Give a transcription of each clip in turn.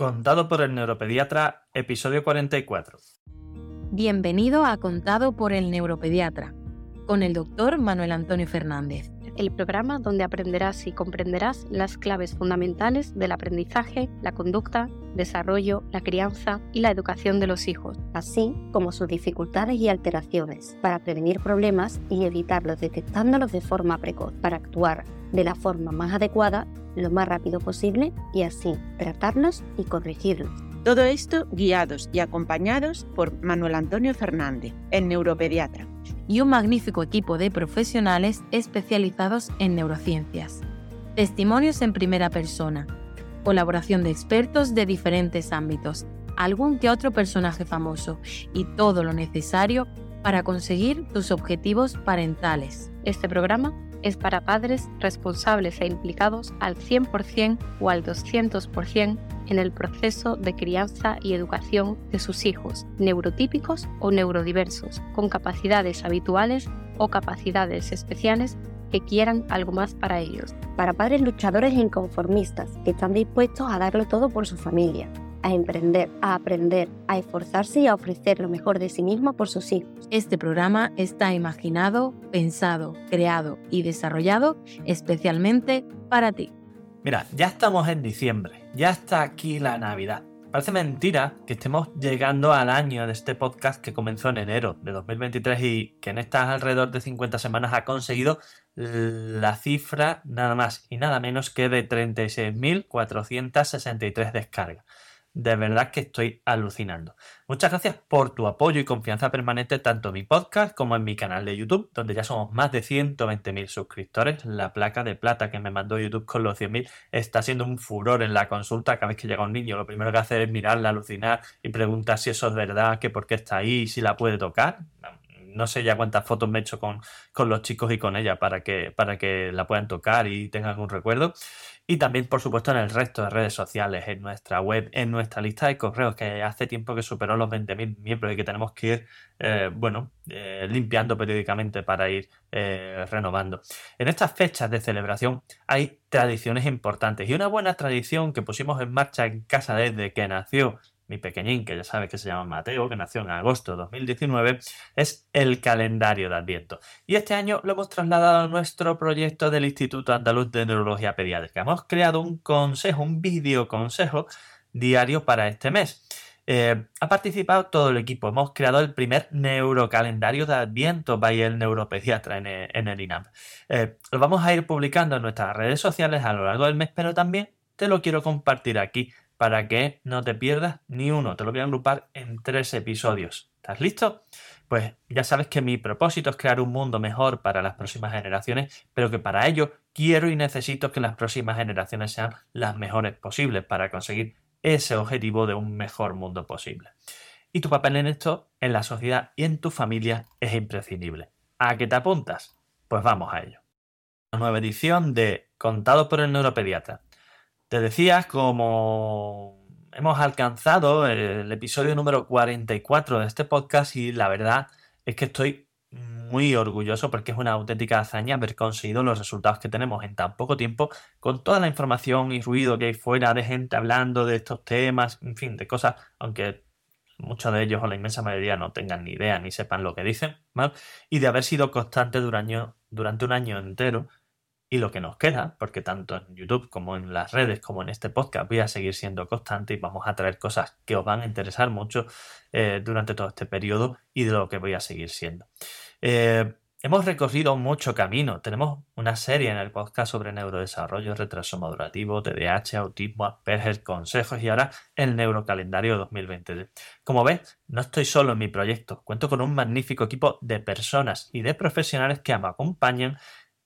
Contado por el neuropediatra, episodio 44. Bienvenido a Contado por el neuropediatra, con el doctor Manuel Antonio Fernández. El programa donde aprenderás y comprenderás las claves fundamentales del aprendizaje, la conducta, desarrollo, la crianza y la educación de los hijos, así como sus dificultades y alteraciones, para prevenir problemas y evitarlos detectándolos de forma precoz, para actuar de la forma más adecuada lo más rápido posible y así tratarlos y corregirlos. Todo esto guiados y acompañados por Manuel Antonio Fernández, el neuropediatra. Y un magnífico equipo de profesionales especializados en neurociencias. Testimonios en primera persona. Colaboración de expertos de diferentes ámbitos. Algún que otro personaje famoso. Y todo lo necesario para conseguir tus objetivos parentales. Este programa es para padres responsables e implicados al 100% o al 200% en el proceso de crianza y educación de sus hijos, neurotípicos o neurodiversos, con capacidades habituales o capacidades especiales que quieran algo más para ellos. Para padres luchadores e inconformistas que están dispuestos a darlo todo por su familia a emprender, a aprender, a esforzarse y a ofrecer lo mejor de sí mismo por sus hijos. Este programa está imaginado, pensado, creado y desarrollado especialmente para ti. Mira, ya estamos en diciembre, ya está aquí la Navidad. Parece mentira que estemos llegando al año de este podcast que comenzó en enero de 2023 y que en estas alrededor de 50 semanas ha conseguido la cifra nada más y nada menos que de 36.463 descargas de verdad que estoy alucinando. Muchas gracias por tu apoyo y confianza permanente tanto en mi podcast como en mi canal de YouTube, donde ya somos más de 120.000 suscriptores. La placa de plata que me mandó YouTube con los 100.000 está siendo un furor en la consulta. Cada vez que llega un niño, lo primero que hace es mirarla, alucinar y preguntar si eso es verdad, que por qué está ahí si la puede tocar. No sé ya cuántas fotos me he hecho con, con los chicos y con ella para que, para que la puedan tocar y tengan un recuerdo. Y también, por supuesto, en el resto de redes sociales, en nuestra web, en nuestra lista de correos, que hace tiempo que superó los 20.000 miembros y que tenemos que ir, eh, bueno, eh, limpiando periódicamente para ir eh, renovando. En estas fechas de celebración hay tradiciones importantes y una buena tradición que pusimos en marcha en casa desde que nació mi pequeñín, que ya sabe que se llama Mateo, que nació en agosto de 2019, es el calendario de Adviento. Y este año lo hemos trasladado a nuestro proyecto del Instituto Andaluz de Neurología Pediátrica. Hemos creado un consejo, un vídeo consejo diario para este mes. Eh, ha participado todo el equipo. Hemos creado el primer neurocalendario de Adviento by el neuropediatra en el, INAM. Eh, lo vamos a ir publicando en nuestras redes sociales a lo largo del mes, pero también te lo quiero compartir aquí para que no te pierdas ni uno. Te lo voy a agrupar en tres episodios. ¿Estás listo? Pues ya sabes que mi propósito es crear un mundo mejor para las próximas generaciones, pero que para ello quiero y necesito que las próximas generaciones sean las mejores posibles para conseguir ese objetivo de un mejor mundo posible. Y tu papel en esto, en la sociedad y en tu familia es imprescindible. ¿A qué te apuntas? Pues vamos a ello. Una nueva edición de Contado por el Neuropediatra te decía, como hemos alcanzado el episodio número 44 de este podcast y la verdad es que estoy muy orgulloso porque es una auténtica hazaña haber conseguido los resultados que tenemos en tan poco tiempo con toda la información y ruido que hay fuera de gente hablando de estos temas, en fin, de cosas, aunque muchos de ellos o la inmensa mayoría no tengan ni idea ni sepan lo que dicen, ¿vale? Y de haber sido constante durante un año entero y lo que nos queda, porque tanto en YouTube como en las redes como en este podcast voy a seguir siendo constante y vamos a traer cosas que os van a interesar mucho eh, durante todo este periodo y de lo que voy a seguir siendo. Eh, hemos recorrido mucho camino. Tenemos una serie en el podcast sobre neurodesarrollo, retraso madurativo, TDAH, autismo, Asperger, consejos y ahora el neurocalendario 2020. Como ves, no estoy solo en mi proyecto. Cuento con un magnífico equipo de personas y de profesionales que me acompañan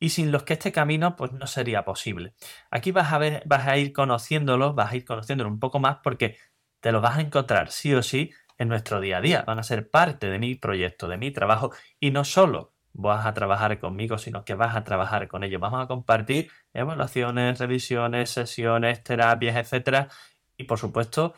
y sin los que este camino pues no sería posible. Aquí vas a ver, vas a ir conociéndolos, vas a ir conociéndolos un poco más porque te los vas a encontrar sí o sí en nuestro día a día. Van a ser parte de mi proyecto, de mi trabajo y no solo vas a trabajar conmigo, sino que vas a trabajar con ellos. Vamos a compartir evaluaciones, revisiones, sesiones, terapias, etcétera, y por supuesto,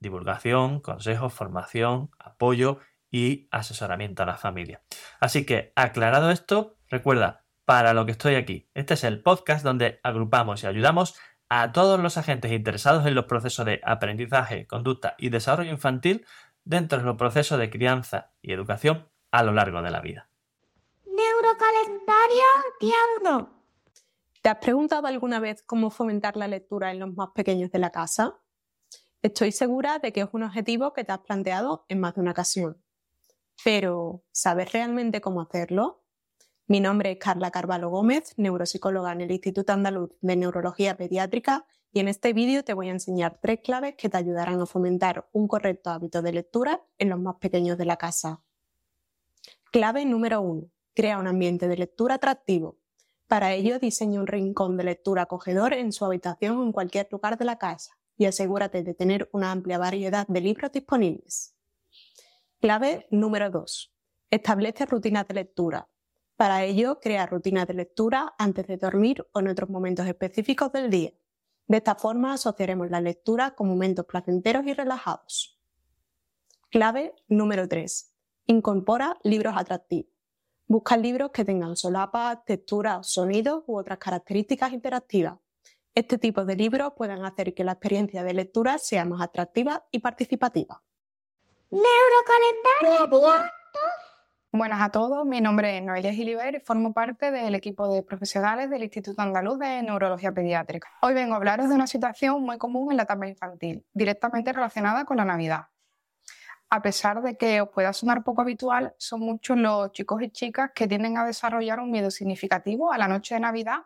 divulgación, consejos, formación, apoyo y asesoramiento a la familia. Así que, aclarado esto, recuerda para lo que estoy aquí. Este es el podcast donde agrupamos y ayudamos a todos los agentes interesados en los procesos de aprendizaje, conducta y desarrollo infantil dentro de los procesos de crianza y educación a lo largo de la vida. Neurocalendario día ¿Te has preguntado alguna vez cómo fomentar la lectura en los más pequeños de la casa? Estoy segura de que es un objetivo que te has planteado en más de una ocasión. Pero, ¿sabes realmente cómo hacerlo? Mi nombre es Carla Carvalho Gómez, neuropsicóloga en el Instituto Andaluz de Neurología Pediátrica y en este vídeo te voy a enseñar tres claves que te ayudarán a fomentar un correcto hábito de lectura en los más pequeños de la casa. Clave número 1. Crea un ambiente de lectura atractivo. Para ello, diseña un rincón de lectura acogedor en su habitación o en cualquier lugar de la casa y asegúrate de tener una amplia variedad de libros disponibles. Clave número 2. Establece rutinas de lectura. Para ello, crea rutinas de lectura antes de dormir o en otros momentos específicos del día. De esta forma asociaremos la lectura con momentos placenteros y relajados. Clave número 3. Incorpora libros atractivos. Busca libros que tengan solapas, texturas, sonidos u otras características interactivas. Este tipo de libros pueden hacer que la experiencia de lectura sea más atractiva y participativa. Neurocalendario Buenas a todos, mi nombre es Noelia Gilibert y formo parte del equipo de profesionales del Instituto Andaluz de Neurología Pediátrica. Hoy vengo a hablaros de una situación muy común en la etapa infantil, directamente relacionada con la Navidad a pesar de que os pueda sonar poco habitual, son muchos los chicos y chicas que tienden a desarrollar un miedo significativo a la noche de Navidad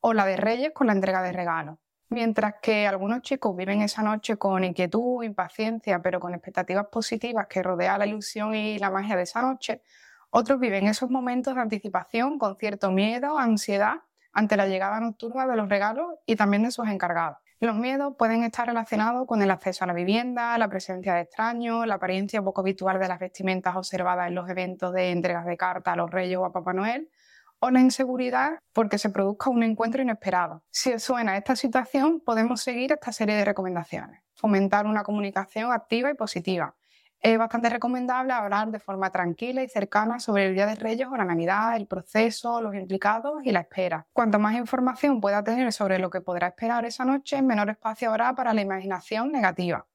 o la de Reyes con la entrega de regalos. Mientras que algunos chicos viven esa noche con inquietud, impaciencia, pero con expectativas positivas que rodea la ilusión y la magia de esa noche, otros viven esos momentos de anticipación con cierto miedo, ansiedad ante la llegada nocturna de los regalos y también de sus encargados. Los miedos pueden estar relacionados con el acceso a la vivienda, la presencia de extraños, la apariencia poco habitual de las vestimentas observadas en los eventos de entregas de cartas a los reyes o a Papá Noel, o la inseguridad porque se produzca un encuentro inesperado. Si os suena esta situación, podemos seguir esta serie de recomendaciones. Fomentar una comunicación activa y positiva, es bastante recomendable hablar de forma tranquila y cercana sobre el Día de Reyes o la Navidad, el proceso, los implicados y la espera. Cuanto más información pueda tener sobre lo que podrá esperar esa noche, menor espacio habrá para la imaginación negativa.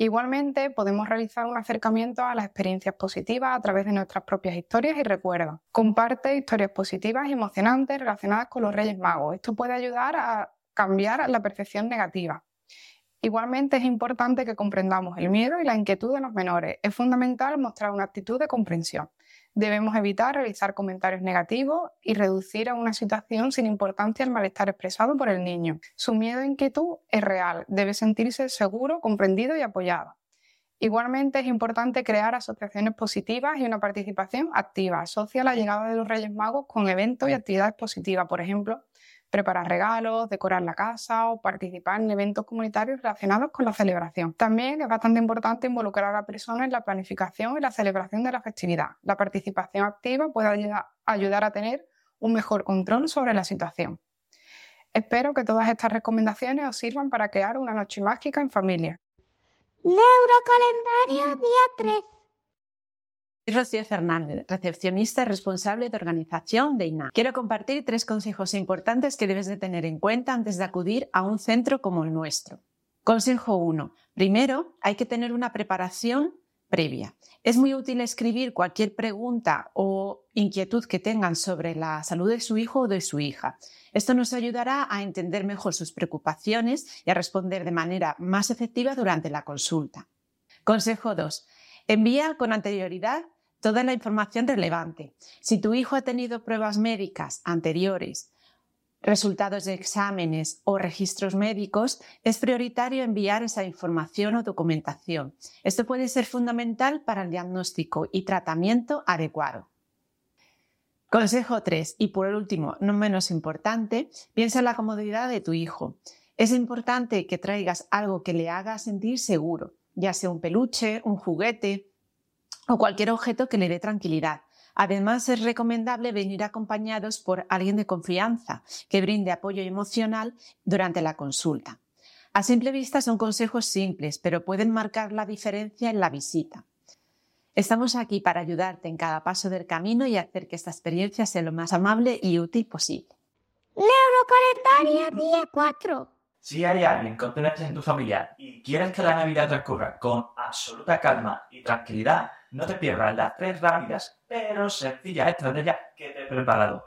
Igualmente, podemos realizar un acercamiento a las experiencias positivas a través de nuestras propias historias y recuerdos. Comparte historias positivas y emocionantes relacionadas con los Reyes Magos. Esto puede ayudar a cambiar la percepción negativa. Igualmente es importante que comprendamos el miedo y la inquietud de los menores. Es fundamental mostrar una actitud de comprensión. Debemos evitar realizar comentarios negativos y reducir a una situación sin importancia el malestar expresado por el niño. Su miedo e inquietud es real, debe sentirse seguro, comprendido y apoyado. Igualmente es importante crear asociaciones positivas y una participación activa. Asocia la llegada de los Reyes Magos con eventos y actividades positivas, por ejemplo, preparar regalos, decorar la casa o participar en eventos comunitarios relacionados con la celebración. También es bastante importante involucrar a la persona en la planificación y la celebración de la festividad. La participación activa puede ayudar a tener un mejor control sobre la situación. Espero que todas estas recomendaciones os sirvan para crear una noche mágica en familia. Neurocalendario día 3. Rocío Fernández, recepcionista responsable de organización de INA. Quiero compartir tres consejos importantes que debes de tener en cuenta antes de acudir a un centro como el nuestro. Consejo 1. Primero, hay que tener una preparación previa. Es muy útil escribir cualquier pregunta o inquietud que tengan sobre la salud de su hijo o de su hija. Esto nos ayudará a entender mejor sus preocupaciones y a responder de manera más efectiva durante la consulta. Consejo 2. Envía con anterioridad toda la información relevante. Si tu hijo ha tenido pruebas médicas anteriores, resultados de exámenes o registros médicos, es prioritario enviar esa información o documentación. Esto puede ser fundamental para el diagnóstico y tratamiento adecuado. Consejo 3. Y por último, no menos importante, piensa en la comodidad de tu hijo. Es importante que traigas algo que le haga sentir seguro, ya sea un peluche, un juguete, o cualquier objeto que le dé tranquilidad. Además, es recomendable venir acompañados por alguien de confianza que brinde apoyo emocional durante la consulta. A simple vista son consejos simples, pero pueden marcar la diferencia en la visita. Estamos aquí para ayudarte en cada paso del camino y hacer que esta experiencia sea lo más amable y útil posible. Neurocalendario día 4. Si hay alguien con en tu familia y quieres que la Navidad transcurra con absoluta calma y tranquilidad, no te pierdas las tres rápidas pero sencillas estrategias que te he preparado.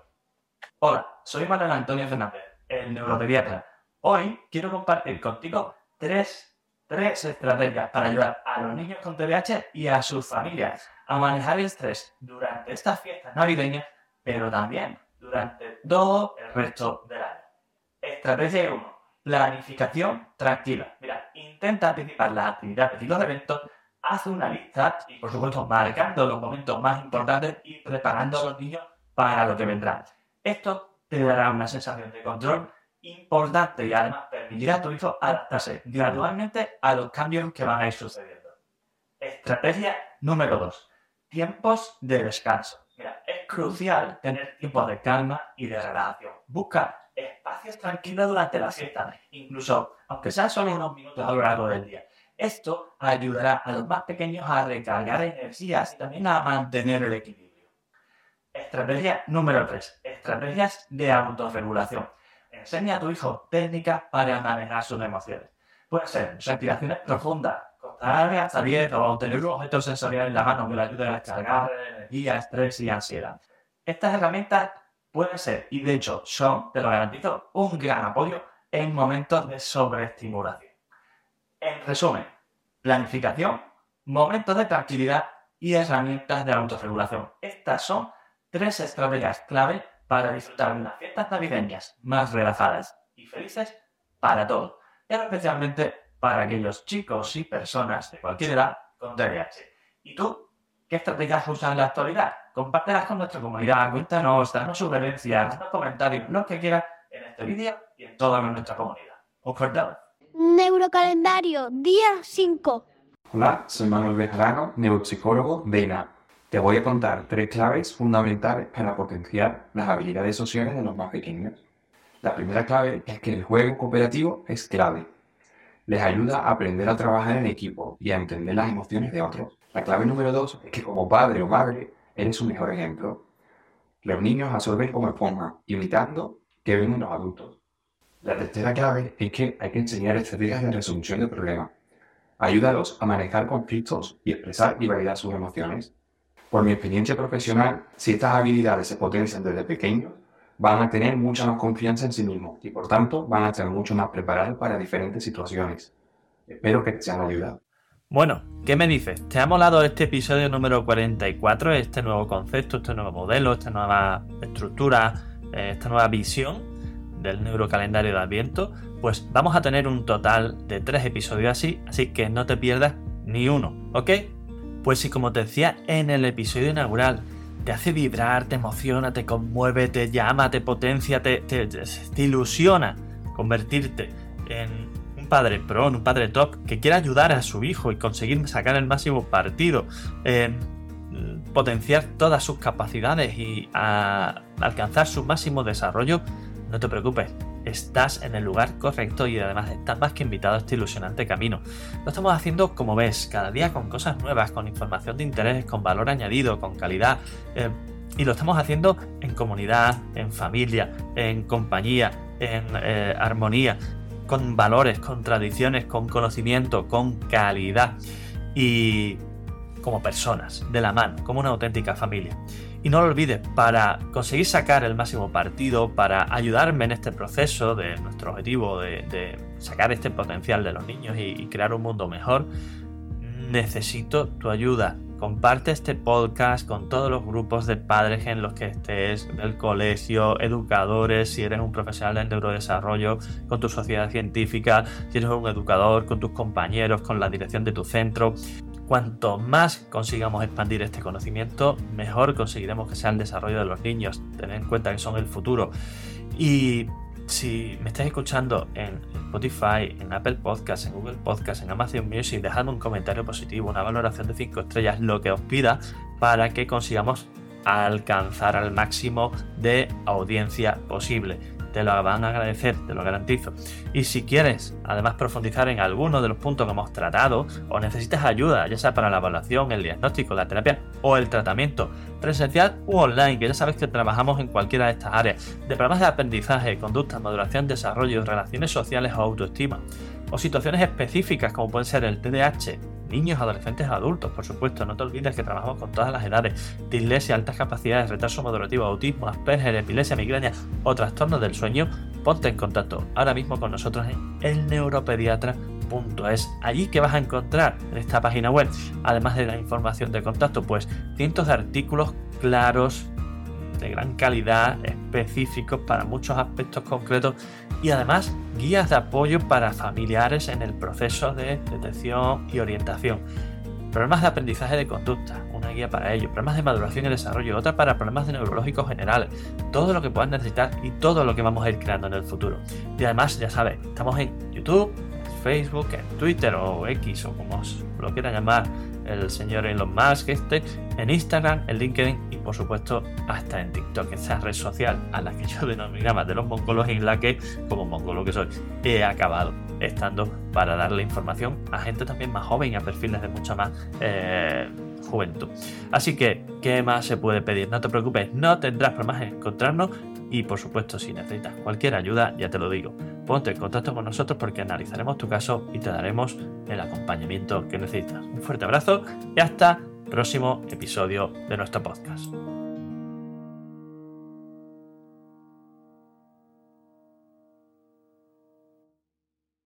Hola, soy Manuel Antonio Fernández, el neuropediatra. Hoy quiero compartir contigo tres, tres estrategias para ayudar a los niños con TDAH y a sus familias a manejar el estrés durante estas fiestas navideñas, pero también durante todo el resto del año. Estrategia 1 Planificación tranquila. Mira, intenta anticipar las actividades y los eventos, haz una lista y, por supuesto, marcando los momentos más importantes y preparando a los niños para lo que vendrá. Esto te dará una sensación de control importante y además permitirá a tu hijo adaptarse gradualmente a los cambios que van a ir sucediendo. Estrategia número 2. Tiempos de descanso. Mira, es crucial tener tiempos de calma y de relajación. Busca espacios tranquilos durante la siesta, incluso aunque sean solo unos minutos a lo largo del día. Esto ayudará a los más pequeños a recargar energías y también a mantener el equilibrio. Estrategia número 3. Estrategias de autorregulación. Enseña a tu hijo técnicas para manejar sus emociones. Puede ser respiraciones profundas, contar hasta abierto o tener un objeto sensorial en la mano que le ayude a descargar energía, estrés y ansiedad. Estas herramientas puede ser, y de hecho son, te lo garantizo, un gran apoyo en momentos de sobreestimulación. En resumen, planificación, momentos de tranquilidad y herramientas de autorregulación. Estas son tres estrategias clave para disfrutar de unas fiestas navideñas más relajadas y felices para todos, pero especialmente para aquellos chicos y personas de cualquier edad con TDAH. ¿Y tú qué estrategias usas en la actualidad? compártelas con nuestra comunidad, cuéntanos, danos sugerencias, danos comentarios, lo que quieras en este vídeo y en toda nuestra comunidad. Un fuerte Neurocalendario, día 5. Hola, soy Manuel Bejarano, neuropsicólogo de INAP. Te voy a contar tres claves fundamentales para potenciar las habilidades sociales de los más pequeños. La primera clave es que el juego cooperativo es clave. Les ayuda a aprender a trabajar en equipo y a entender las emociones de otros. La clave número dos es que como padre o madre eres su mejor ejemplo. Los niños absorben como esponja, imitando que ven los adultos. La tercera clave es que hay que enseñar estrategias de resolución de problemas. Ayúdalos a manejar conflictos y expresar y validar sus emociones. Por mi experiencia profesional, si estas habilidades se potencian desde pequeños, van a tener mucha más confianza en sí mismos y por tanto van a estar mucho más preparados para diferentes situaciones. Espero que te hayan ayudado. Bueno, ¿qué me dices? ¿Te ha molado este episodio número 44, este nuevo concepto, este nuevo modelo, esta nueva estructura, eh, esta nueva visión del neurocalendario de Adviento? Pues vamos a tener un total de tres episodios así, así que no te pierdas ni uno, ¿ok? Pues si como te decía en el episodio inaugural, te hace vibrar, te emociona, te conmueve, te llama, te potencia, te, te ilusiona convertirte en padre pro, un padre top que quiera ayudar a su hijo y conseguir sacar el máximo partido, eh, potenciar todas sus capacidades y alcanzar su máximo desarrollo, no te preocupes, estás en el lugar correcto y además estás más que invitado a este ilusionante camino. Lo estamos haciendo, como ves, cada día con cosas nuevas, con información de interés, con valor añadido, con calidad. Eh, y lo estamos haciendo en comunidad, en familia, en compañía, en eh, armonía con valores, con tradiciones, con conocimiento, con calidad y como personas, de la mano, como una auténtica familia. Y no lo olvides, para conseguir sacar el máximo partido, para ayudarme en este proceso de nuestro objetivo de, sacar este potencial de los niños y crear un mundo mejor, necesito tu ayuda comparte este podcast con todos los grupos de padres en los que estés, del colegio, educadores, si eres un profesional del neurodesarrollo, con tu sociedad científica, si eres un educador, con tus compañeros, con la dirección de tu centro. Cuanto más consigamos expandir este conocimiento, mejor conseguiremos que sea el desarrollo de los niños. Tened en cuenta que son el futuro. Y si me estás escuchando en Spotify, en Apple Podcasts, en Google Podcasts, en Amazon Music, dejadme un comentario positivo, una valoración de 5 estrellas, lo que os pida para que consigamos alcanzar al máximo de audiencia posible. te lo van a agradecer, te lo garantizo. Y si quieres además profundizar en alguno de los puntos que hemos tratado o necesitas ayuda, ya sea para la evaluación, el diagnóstico, la terapia o el tratamiento presencial u online, que ya sabes que trabajamos en cualquiera de estas áreas, de programas de aprendizaje, conducta, maduración, desarrollo, relaciones sociales o autoestima, o situaciones específicas como pueden ser el TDAH, niños, adolescentes, adultos, por supuesto. No te olvides que trabajamos con todas las edades. Dislexia, altas capacidades, retraso moderativo, autismo, Asperger, epilepsia, migraña o trastornos del sueño. Ponte en contacto ahora mismo con nosotros en elneuropediatra.es. Allí que vas a encontrar en esta página web, además de la información de contacto, pues cientos de artículos claros, de gran calidad, específicos para muchos aspectos concretos y además guías de apoyo para familiares en el proceso de detección y orientación. Problemas de aprendizaje de conducta, una guía para ello. Problemas de maduración y desarrollo, otra para problemas de neurológicos generales. Todo lo que puedas necesitar y todo lo que vamos a ir creando en el futuro. Y además, ya sabes, estamos en YouTube, Facebook, en Twitter o X o como lo quieran llamar el señor Elon Musk este, en Instagram, en LinkedIn y por supuesto hasta en TikTok, esa red social a la que yo denominaba de los mongolos en la que, como mongolo que soy, he acabado estando para darle información a gente también más joven y a perfiles de mucha más eh, juventud. Así que, ¿qué más se puede pedir? No te preocupes, no tendrás problemas en encontrarnos y por supuesto si necesitas cualquier ayuda, ya te lo digo, ponte en contacto con nosotros porque analizaremos tu caso y te daremos el acompañamiento que necesitas. Un fuerte abrazo y hasta el próximo episodio de nuestro podcast.